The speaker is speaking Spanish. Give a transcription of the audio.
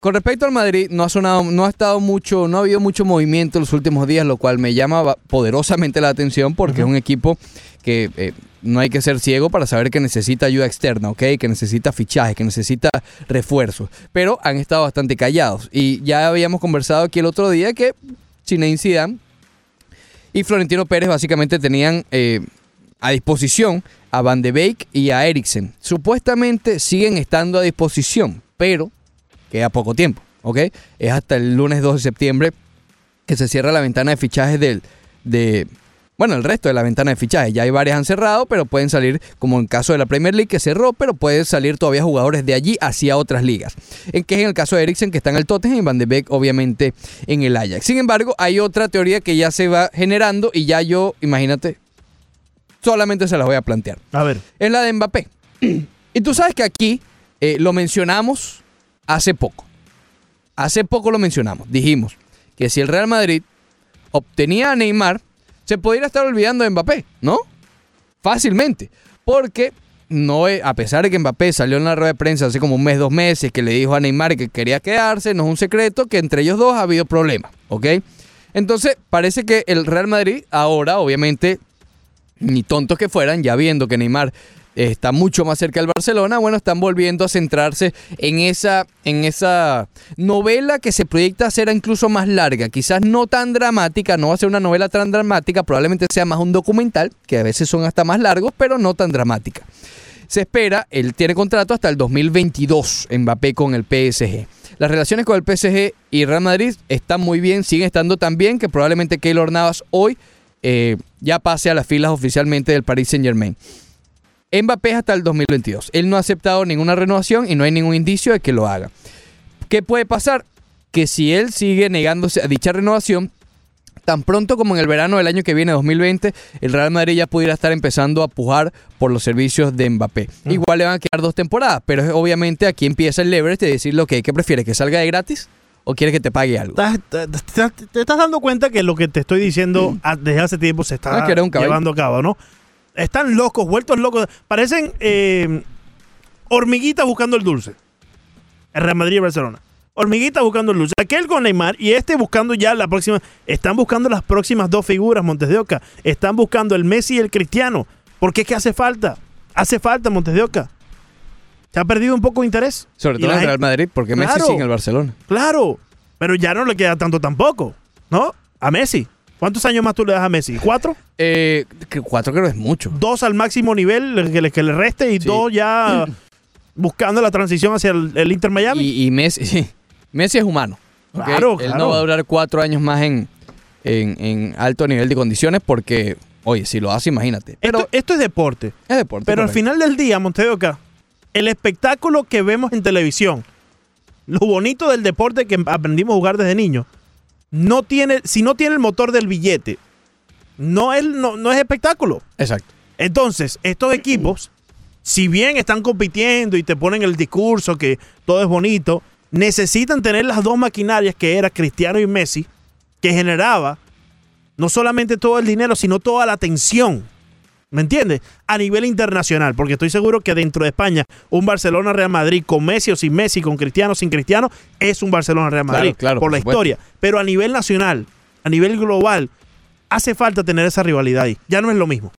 Con respecto al Madrid, no ha sonado, no ha estado mucho, no ha habido mucho movimiento en los últimos días, lo cual me llama poderosamente la atención porque es un equipo que eh, no hay que ser ciego para saber que necesita ayuda externa, ¿ok? Que necesita fichajes, que necesita refuerzos. Pero han estado bastante callados. Y ya habíamos conversado aquí el otro día que Zinedine Zidane y Florentino Pérez básicamente tenían eh, a disposición a Van de Beek y a Eriksen. Supuestamente siguen estando a disposición, pero queda poco tiempo, ¿ok? Es hasta el lunes 2 de septiembre que se cierra la ventana de fichajes del, de, bueno, el resto de la ventana de fichajes. Ya hay varias han cerrado, pero pueden salir, como en el caso de la Premier League que cerró, pero pueden salir todavía jugadores de allí hacia otras ligas. En que es en el caso de Eriksen, que está en el Tottenham, y Van de Beek, obviamente, en el Ajax. Sin embargo, hay otra teoría que ya se va generando y ya yo, imagínate, solamente se las voy a plantear A ver. es la de Mbappé. Y tú sabes que aquí eh, lo mencionamos hace poco. Hace poco lo mencionamos. Dijimos que si el Real Madrid obtenía a Neymar, se podría estar olvidando de Mbappé, ¿no? Fácilmente. Porque no a pesar de que Mbappé salió en la rueda de prensa hace como un mes, dos meses, que le dijo a Neymar que quería quedarse, no es un secreto que entre ellos dos ha habido problemas, ¿ok? Entonces, parece que el Real Madrid ahora, obviamente, ni tontos que fueran, ya viendo que Neymar está mucho más cerca del Barcelona, bueno, están volviendo a centrarse en esa, en esa novela que se proyecta a ser incluso más larga, quizás no tan dramática, no va a ser una novela tan dramática, probablemente sea más un documental, que a veces son hasta más largos, pero no tan dramática. Se espera, él tiene contrato hasta el 2022, Mbappé con el PSG. Las relaciones con el PSG y Real Madrid están muy bien, siguen estando tan bien que probablemente Keylor Navas hoy eh, ya pase a las filas oficialmente del Paris Saint Germain. Mbappé es hasta el 2022. Él no ha aceptado ninguna renovación y no hay ningún indicio de que lo haga. ¿Qué puede pasar? Que si él sigue negándose a dicha renovación, tan pronto como en el verano del año que viene, 2020, el Real Madrid ya pudiera estar empezando a pujar por los servicios de Mbappé. Igual le van a quedar dos temporadas, pero obviamente aquí empieza el leverage de decir lo que ¿qué prefieres? ¿Que salga de gratis o quieres que te pague algo? Te, te- te estás dando cuenta que lo que te estoy diciendo a- desde hace tiempo se está Ah, llevando a cabo, ¿no? Están locos, vueltos locos. Parecen eh, hormiguitas buscando el dulce. El Real Madrid y el Barcelona. Hormiguitas buscando el dulce. Aquel con Neymar y este buscando ya la próxima. Están buscando las próximas dos figuras, Montes de Oca. Están buscando el Messi y el Cristiano. Porque es que hace falta. Hace falta, Montes de Oca. Se ha perdido un poco de interés. Sobre todo en el Real Madrid, porque Messi sigue en el Barcelona. Claro, pero ya no le queda tanto tampoco, ¿no? A Messi. ¿Cuántos años más tú le das a Messi? ¿Cuatro? Eh, que cuatro creo que es mucho. Dos al máximo nivel que le, que le reste y Sí. dos ya buscando la transición hacia el, el Inter Miami. Y, y Messi, sí. Messi es humano. Claro, Él no va a durar cuatro años más en, en- en alto nivel de condiciones porque, oye, si lo hace, imagínate. Pero esto, esto es deporte. es deporte. Pero al final del día, Montedoca, el espectáculo que vemos en televisión, lo bonito del deporte que aprendimos a jugar desde niño, no tiene, si no tiene el motor del billete, no es, no, no es espectáculo. Exacto. Entonces, estos equipos, si bien están compitiendo y te ponen el discurso que todo es bonito, necesitan tener las dos maquinarias que era Cristiano y Messi, que generaba no solamente todo el dinero, sino toda la atención. ¿Me entiendes? A nivel internacional, porque estoy seguro que dentro de España, un Barcelona-Real Madrid con Messi o sin Messi, con Cristiano o sin Cristiano, es un Barcelona-Real Madrid claro, por por la supuesto. historia. Pero a nivel nacional, a nivel global, hace falta tener esa rivalidad ahí. Ya no es lo mismo.